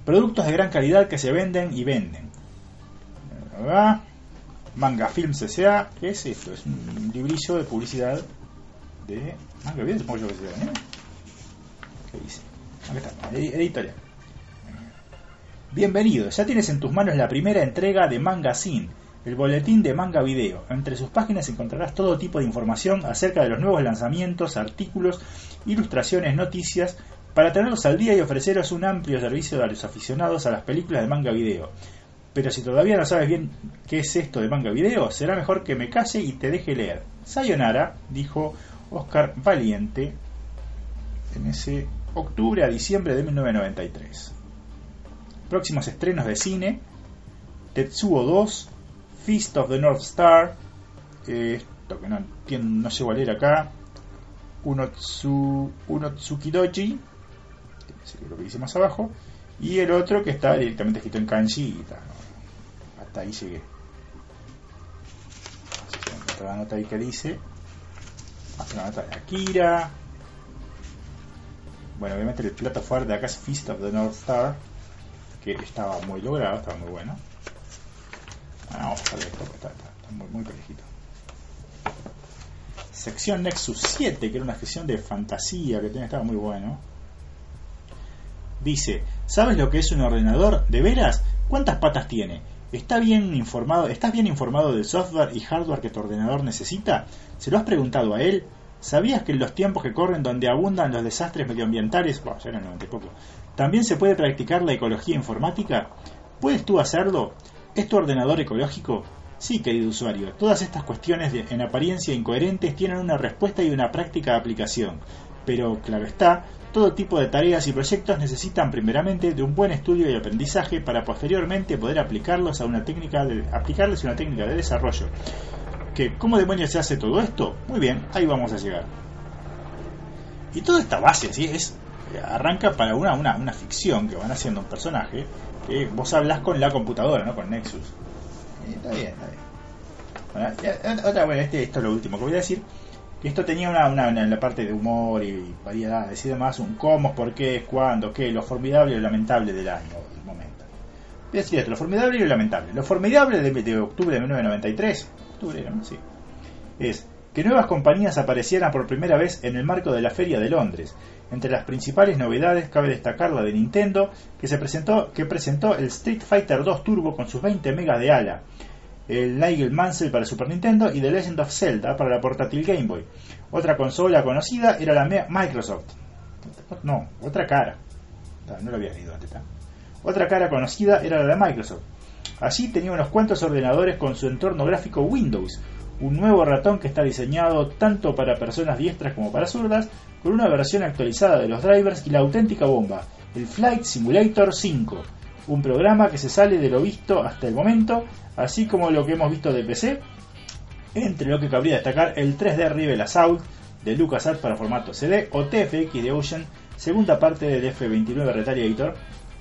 Productos de gran calidad que se venden y venden. ¿Verdad? Manga Films S.A. ¿Qué es esto? Es un librillo de publicidad de Manga Video, supongo yo que sea, ¿eh? ¿Qué dice? Acá está, edi- editorial. Bienvenido, ya tienes en tus manos la primera entrega de Manga Scene, el boletín de Manga Video. Entre sus páginas encontrarás todo tipo de información acerca de los nuevos lanzamientos, artículos, ilustraciones, noticias, para tenerlos al día y ofreceros un amplio servicio a los aficionados a las películas de Manga Video. Pero si todavía no sabes bien qué es esto de Manga Video, será mejor que me calle y te deje leer. Sayonara, dijo Oscar Valiente en ese octubre a diciembre de 1993. Próximos estrenos de cine: Tetsuo 2, Feast of the North Star, eh, esto que no no llego a leer acá, Unotsu, Unotsukidoji, lo que dice más abajo, y el otro que está directamente escrito en kanji hasta ahí llegué. Que otra nota ahí que dice, otra nota de Akira. Bueno, obviamente el plato fuerte de acá es Feast of the North Star, que estaba muy logrado, estaba muy bueno. Vamos a dejar esto, está- está muy, muy parejito. Sección Nexus 7, que era una sección de fantasía que tenía, estaba muy bueno. Dice, ¿sabes lo que es un ordenador? ¿De veras? ¿Cuántas patas tiene? ¿Está bien informado, ¿Estás bien informado del software y hardware que tu ordenador necesita? ¿Se lo has preguntado a él? ¿Sabías que en los tiempos que corren donde abundan los desastres medioambientales, bueno, ya era el 90 y poco, también se puede practicar la ecología informática? ¿Puedes tú hacerlo? ¿Es tu ordenador ecológico? Sí, querido usuario, todas estas cuestiones de- en apariencia incoherentes tienen una respuesta y una práctica aplicación. Pero, claro está, todo tipo de tareas y proyectos necesitan primeramente de un buen estudio y aprendizaje para posteriormente poder aplicarlos a una técnica de, aplicarles una técnica de desarrollo. ¿Que, ¿Cómo demonios se hace todo esto? Muy bien, ahí vamos a llegar. Y toda esta base, ¿sí? Es, arranca para una, una, una ficción que van haciendo un personaje que vos hablas con la computadora, ¿no? Con Nexus. Y está bien, está bien. Bueno, ya- otra, bueno, este, esto es lo último que voy a decir. Esto tenía una, una, parte de humor y variedades y demás, un cómo, por qué, cuándo, qué, lo formidable y lo lamentable del año, del momento. Voy a decir esto, lo formidable y lo lamentable. Lo formidable de, octubre de 1993, octubre ¿no? Sí, es que nuevas compañías aparecieran por primera vez en el marco de la Feria de Londres. Entre las principales novedades cabe destacar la de Nintendo, que se presentó, que presentó el Street Fighter 2 Turbo con sus 20 megas de ala, el Nigel Mansell para Super Nintendo y The Legend of Zelda para la portátil Game Boy. Otra consola conocida era la Microsoft. No, otra cara. Ah, No lo había leído antes. ¿tá? Otra cara conocida era la de Microsoft. Allí tenía unos cuantos ordenadores con su entorno gráfico Windows, un nuevo ratón que está diseñado tanto para personas diestras como para zurdas, con una versión actualizada de los drivers y la auténtica bomba, el Flight Simulator 5, un programa que se sale de lo visto hasta el momento, así como lo que hemos visto de PC, entre lo que cabría destacar el 3D Rebel Assault de LucasArts para formato CD o TFX de Ocean, segunda parte del F29 Retaliator,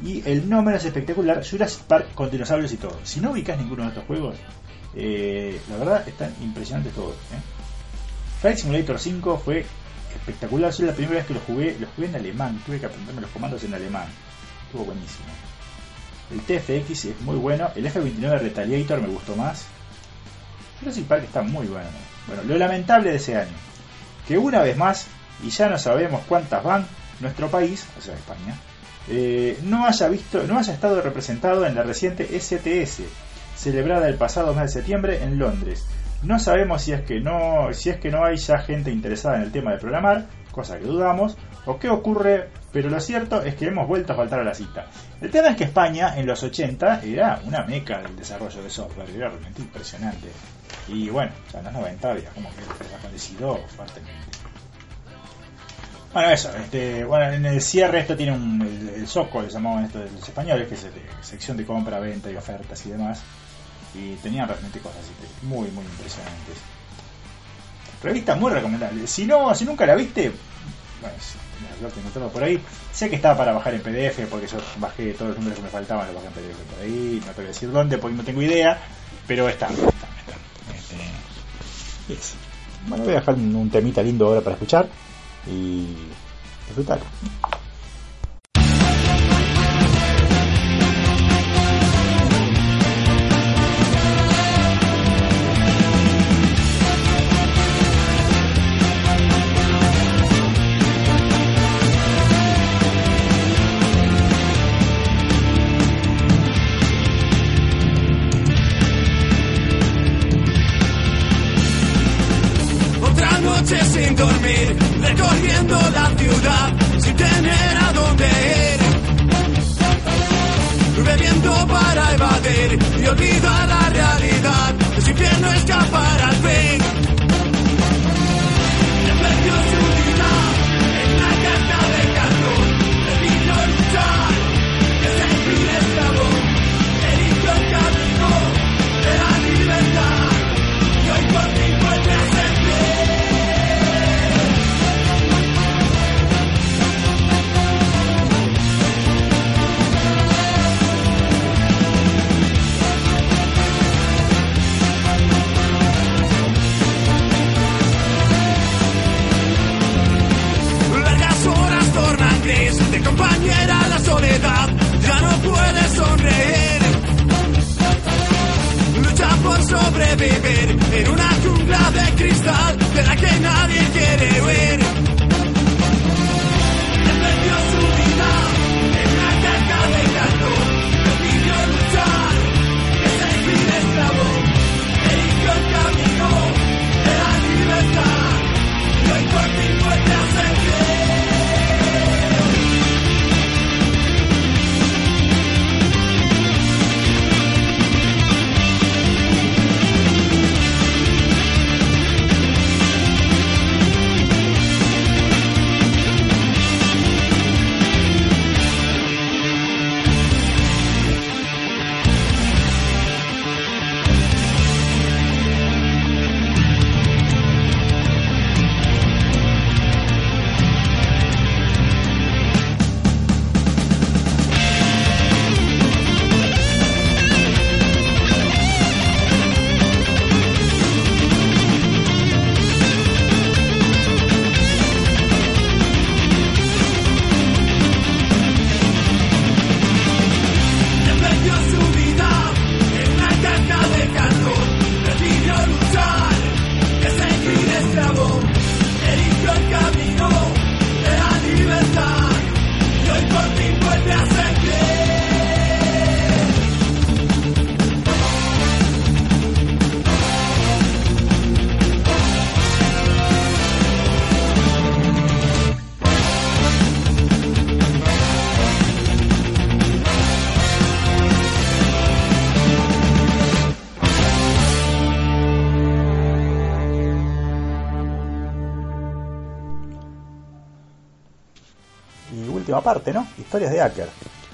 y el no menos espectacular Jurassic Park con dinosaurios y todo. Si no ubicas ninguno de estos juegos, eh, la verdad están impresionantes todos. ¿eh? Flight Simulator 5 fue espectacular, yo la primera vez que lo jugué, lo jugué en alemán, tuve que aprenderme los comandos en alemán, estuvo buenísimo. El TFX es muy bueno, el F29 Retaliator me gustó más. Jurassic Park está muy bueno. Bueno, lo lamentable de ese año, que una vez más, y ya no sabemos cuántas van, nuestro país, o sea España, eh, no haya visto, no haya estado representado en la reciente STS, celebrada el pasado mes de septiembre en Londres. No sabemos si es que no, si es que no hay ya gente interesada en el tema de programar, cosa que dudamos, o qué ocurre, pero lo cierto es que hemos vuelto a faltar a la cita. El tema es que España en los 80 era una meca del desarrollo de software, era realmente impresionante. Y bueno, ya en los 90 había como que desaparecido fuertemente. Bueno, eso, este, bueno, en el cierre esto tiene un, el, el SOCO, le llamaban esto de los españoles, que es la sección de compra, venta y ofertas y demás. Y tenían realmente cosas este, muy, muy impresionantes. Revista muy recomendable. Si no, si nunca la viste, bueno, de encontrarlo por ahí. Sé que estaba para bajar en PDF, porque yo bajé todos los números que me faltaban, los bajé en PDF por ahí. No te voy a decir dónde, porque no tengo idea, pero está, está, está. Este, yes. Bueno, voy a dejar un temita lindo ahora para escuchar y disfrutar. Y última parte, ¿no? Historias de hacker.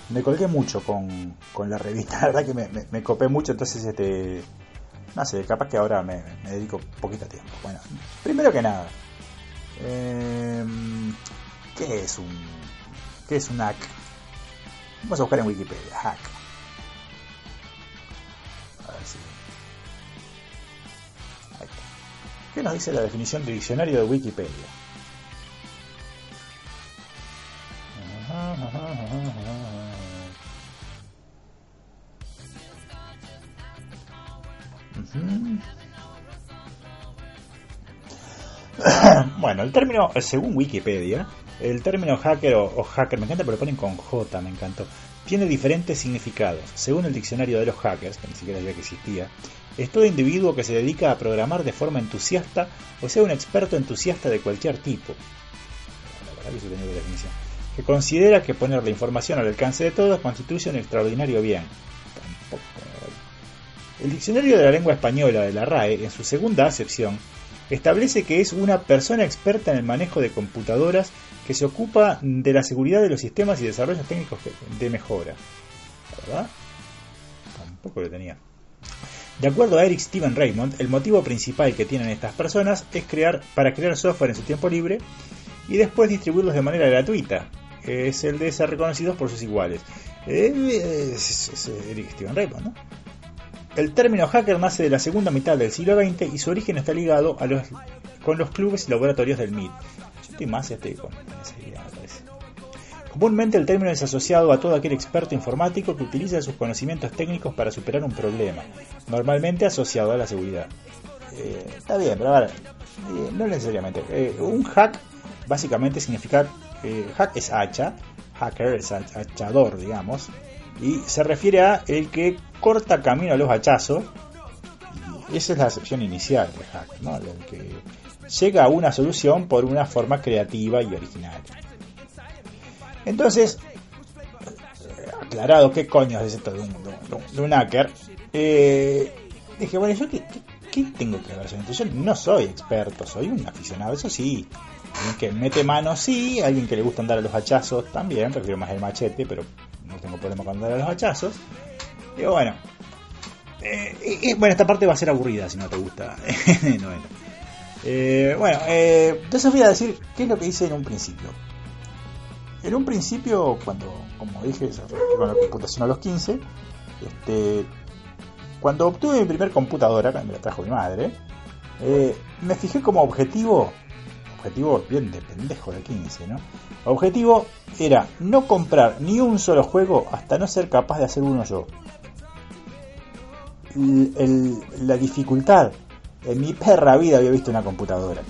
Me colgué mucho con, con la revista, la verdad que me, copé mucho, entonces este. No sé, capaz que ahora me, dedico poquito tiempo. Bueno, primero que nada, em, ¿qué es un. ¿Qué es un hack? Vamos a buscar en Wikipedia, hack. A ver si. ¿Qué nos dice la definición del diccionario de Wikipedia? Bueno, el término, según Wikipedia, el término hacker o, hacker, me encanta, pero lo ponen con J, me encantó, tiene diferentes significados. Según el diccionario de los hackers, que ni siquiera sabía que existía, es todo individuo que se dedica a programar de forma entusiasta o sea un experto entusiasta de cualquier tipo. La verdad que eso tenía otra definición. Que considera que poner la información al alcance de todos constituye un extraordinario bien. El diccionario de la lengua española de la RAE, en su segunda acepción, establece que es una persona experta en el manejo de computadoras que se ocupa de la seguridad de los sistemas y desarrollos técnicos de mejora. Tampoco lo tenía. De acuerdo a Eric Steven Raymond, el motivo principal que tienen estas personas es crear para crear software en su tiempo libre y después distribuirlos de manera gratuita. Es el de ser reconocidos por sus iguales. Eh, Es, es Eric Steven Raymond, ¿no? El término hacker nace de la segunda mitad del siglo XX y su origen está ligado a los, con los clubes y laboratorios del MIT. Yo estoy más este. Comúnmente el término es asociado a todo aquel experto informático que utiliza sus conocimientos técnicos para superar un problema, normalmente asociado a la seguridad. Eh, está bien, pero ahora, eh, no necesariamente. Eh, un hack básicamente significa, eh, hack es hacha, hacker es hach- hachador, digamos, y se refiere a el que corta camino a los hachazos. Esa es la acepción inicial de hack, ¿no? El que llega a una solución por una forma creativa y original. Entonces, aclarado qué coño es esto de un, de un- hacker, eh, dije, bueno, ¿yo qué, qué- qué tengo que ver? Yo no soy experto, soy un aficionado, eso sí. Alguien que mete mano, sí. Alguien que le gusta andar a los hachazos, también. Prefiero más el machete, pero no tengo problema con andar a los hachazos. Digo, bueno. Eh, bueno, esta parte va a ser aburrida si no te gusta. No, bueno. Eh, bueno, eh, entonces voy a decir qué es lo que hice en un principio. En un principio, cuando, como dije, con la computación a los 15, este, cuando obtuve mi primer computadora, que me la trajo mi madre, eh, me fijé como objetivo, objetivo bien de pendejo de 15, ¿no? Objetivo era no comprar ni un solo juego hasta no ser capaz de hacer uno yo. La dificultad en mi perra vida había visto una computadora.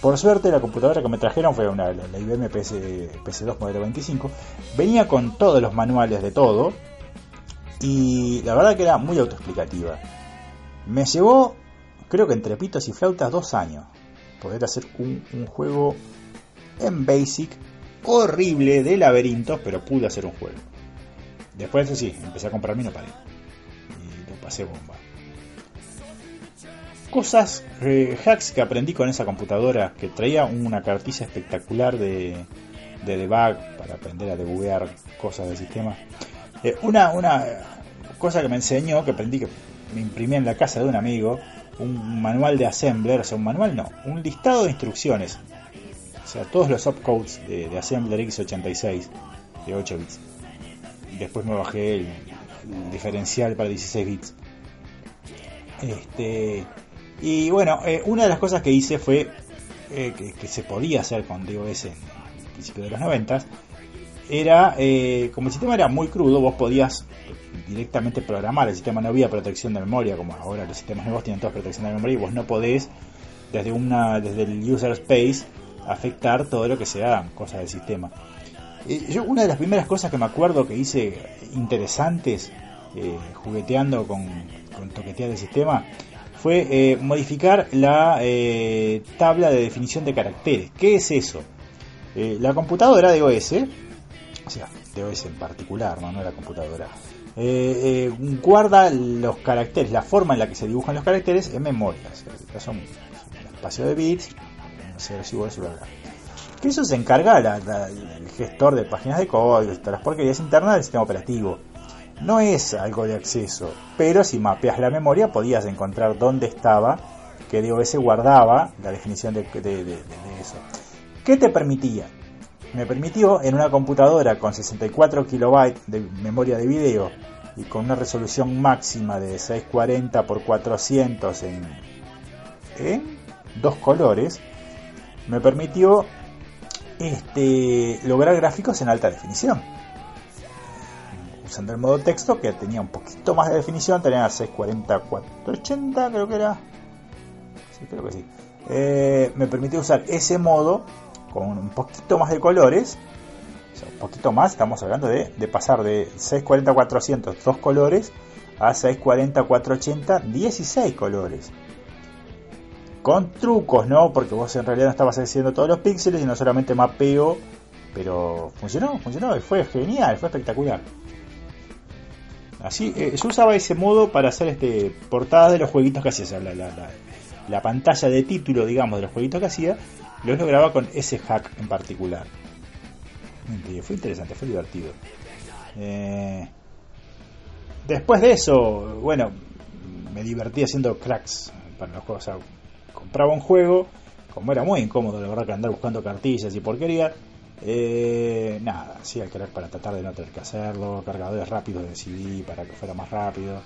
Por suerte la computadora que me trajeron fue una, la, la IBM PS, PS2 modelo 25. Venía con todos los manuales de todo y la verdad que era muy autoexplicativa. Me llevó, creo que entre pitos y flautas, dos años poder hacer un, un juego en Basic horrible de laberintos, pero pude hacer un juego. Después, sí, empecé a comprarme y no paré. Y lo pasé bomba. Cosas, eh, hacks que aprendí con esa computadora que traía una cartilla espectacular de, de debug para aprender a debuguear cosas del sistema. Eh, una, una cosa que me enseñó, que aprendí, que me imprimí en la casa de un amigo, un manual de assembler, o sea, un manual no, un listado de instrucciones. O sea, todos los opcodes de, Assembler x86 de 8 bits. Después me bajé el, diferencial para 16 bits. Este, y bueno, eh, una de las cosas que hice fue eh, que, que se podía hacer con DOS en principio de los 90 era, eh, como el sistema era muy crudo, vos podías directamente programar, el sistema no había protección de memoria, como ahora los sistemas nuevos tienen toda protección de memoria y vos no podés desde una desde el user space afectar todo lo que sea cosas del sistema. Eh, yo una de las primeras cosas que me acuerdo que hice interesantes eh, jugueteando con, con toquetear el sistema fue modificar la tabla de definición de caracteres. ¿Qué es eso? La computadora de OS, sea, de OS en particular, no, no la computadora, eh, eh, guarda los caracteres, la forma en la que se dibujan los caracteres en memoria. O sea, son, espacio de bits, si vos, bla, bla. Que eso se encarga la- la- el gestor de páginas de código, todas las porquerías internas del sistema operativo. No es algo de acceso, pero si mapeas la memoria podías encontrar dónde estaba que DOS guardaba la definición de, de- de- de eso. ¿Qué te permitía? Me permitió en una computadora con 64 kilobytes de memoria de video y con una resolución máxima de 640 x 400 en, dos colores, me permitió este, lograr gráficos en alta definición usando el modo texto que tenía un poquito más de definición, tenía 640 480 creo que era. Que sí. Eh, me permitió usar ese modo con un poquito más de colores. Un poquito más, estamos hablando de, de pasar de 640 400 dos colores a 640 480 16 colores. Con trucos, ¿no? Porque vos en realidad no estabas haciendo todos los píxeles, sino solamente mapeo. Pero funcionó, funcionó y fue genial, fue espectacular. Así, eh, yo usaba ese modo para hacer este portadas de los jueguitos que hacía, la- la- la pantalla de título, digamos, de los jueguitos que hacía, los lograba con ese hack en particular. Fue interesante, fue divertido. Eh, después de eso, bueno, me divertí haciendo cracks para los juegos. O sea, compraba un juego, como era muy incómodo, la verdad, que andar buscando cartillas y porquería. Eh, nada, hacía el crack para tratar de no tener que hacerlo, cargadores rápidos de CD para que fuera más rápido.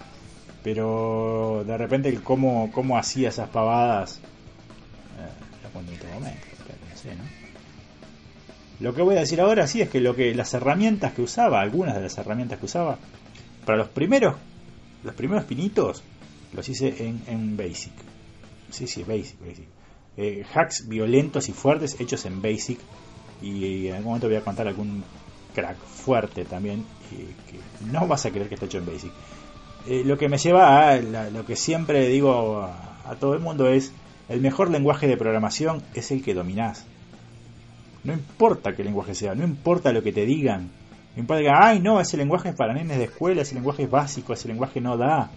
Pero de repente el cómo, cómo hacía esas pavadas, en otro momento, no sé, ¿no? Lo que voy a decir ahora sí es que lo que las herramientas que usaba, algunas de las herramientas que usaba, para los primeros, los primeros pinitos, los hice en, Basic. Sí, sí, Basic, Basic. Eh, hacks violentos y fuertes hechos en Basic. Y en algún momento voy a contar algún crack fuerte también, que no vas a creer que está hecho en Basic. Eh, lo que me lleva a la- lo que siempre digo a todo el mundo es el mejor lenguaje de programación es el que dominás. No importa qué lenguaje sea, no importa lo que te digan. No importa que, ay, no, ese lenguaje es para nenes de escuela, ese lenguaje es básico, ese lenguaje no da.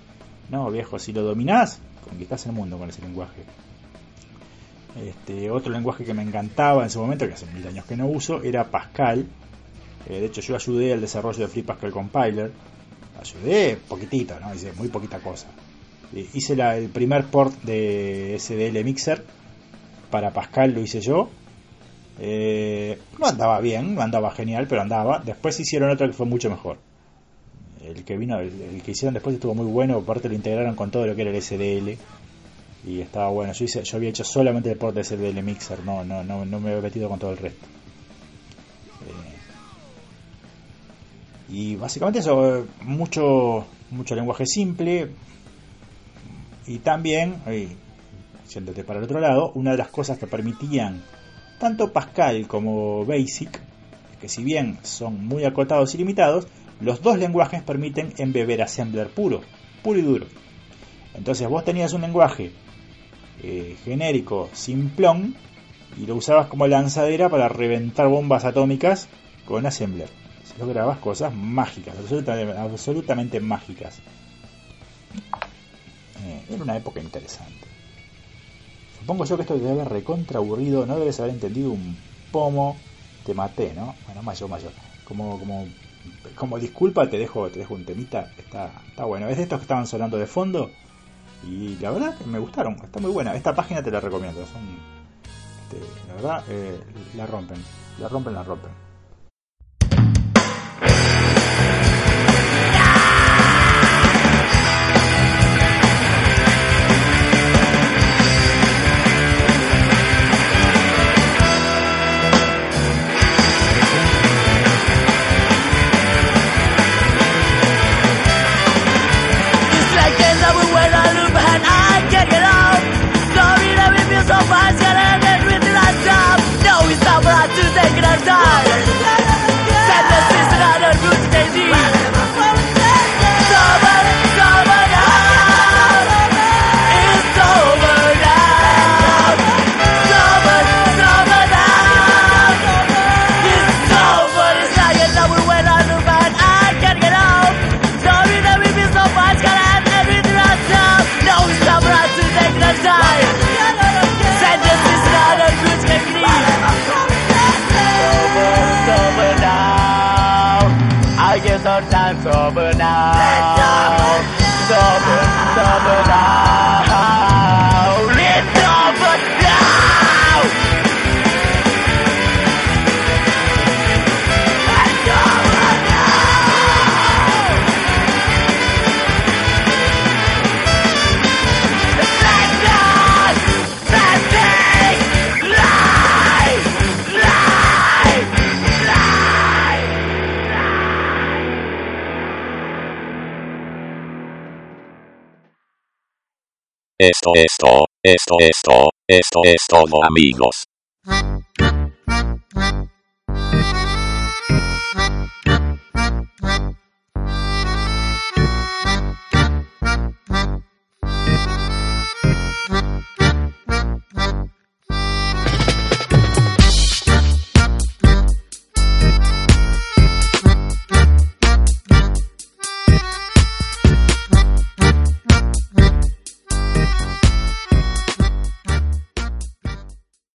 No, viejo, si lo dominás, conquistás el mundo con ese lenguaje. Este, otro lenguaje que me encantaba en ese momento, que hace mil años que no uso, era Pascal. Eh, de hecho, yo ayudé al desarrollo de Free Pascal Compiler. Ayudé poquitito, ¿no? Hice muy poquita cosa. Eh, hice la- el primer port de SDL Mixer para Pascal, lo hice yo. Eh, no andaba bien, no andaba genial, pero andaba. Después hicieron otro que fue mucho mejor. El que vino, el, que hicieron después estuvo muy bueno, aparte lo integraron con todo lo que era el SDL y estaba bueno. Yo hice, yo había hecho solamente el port de SDL Mixer, no, no, no, no me había metido con todo el resto. Eh, y básicamente eso, mucho, mucho lenguaje simple y también, eh, yéndote para el otro lado, una de las cosas que permitían tanto Pascal como Basic, que si bien son muy acotados y limitados, los dos lenguajes permiten embeber assembler puro, puro y duro. Entonces vos tenías un lenguaje eh, genérico, simplón, y lo usabas como lanzadera para reventar bombas atómicas con assembler. Se lograbas cosas mágicas, absolutamente, absolutamente mágicas. Eh, era una época interesante. Supongo yo que esto debe haber recontra aburrido, no debes haber entendido un pomo, te maté, ¿no? Bueno, mayor, mayor. Como, como, como disculpa te dejo, te dejo un temita, está, está bueno. Es de estos que estaban sonando de fondo y la verdad que me gustaron, está muy buena. Esta página te la recomiendo, son, este, la verdad, eh, la rompen, la rompen, la rompen. esto, esto, esto, esto, esto es todo amigos.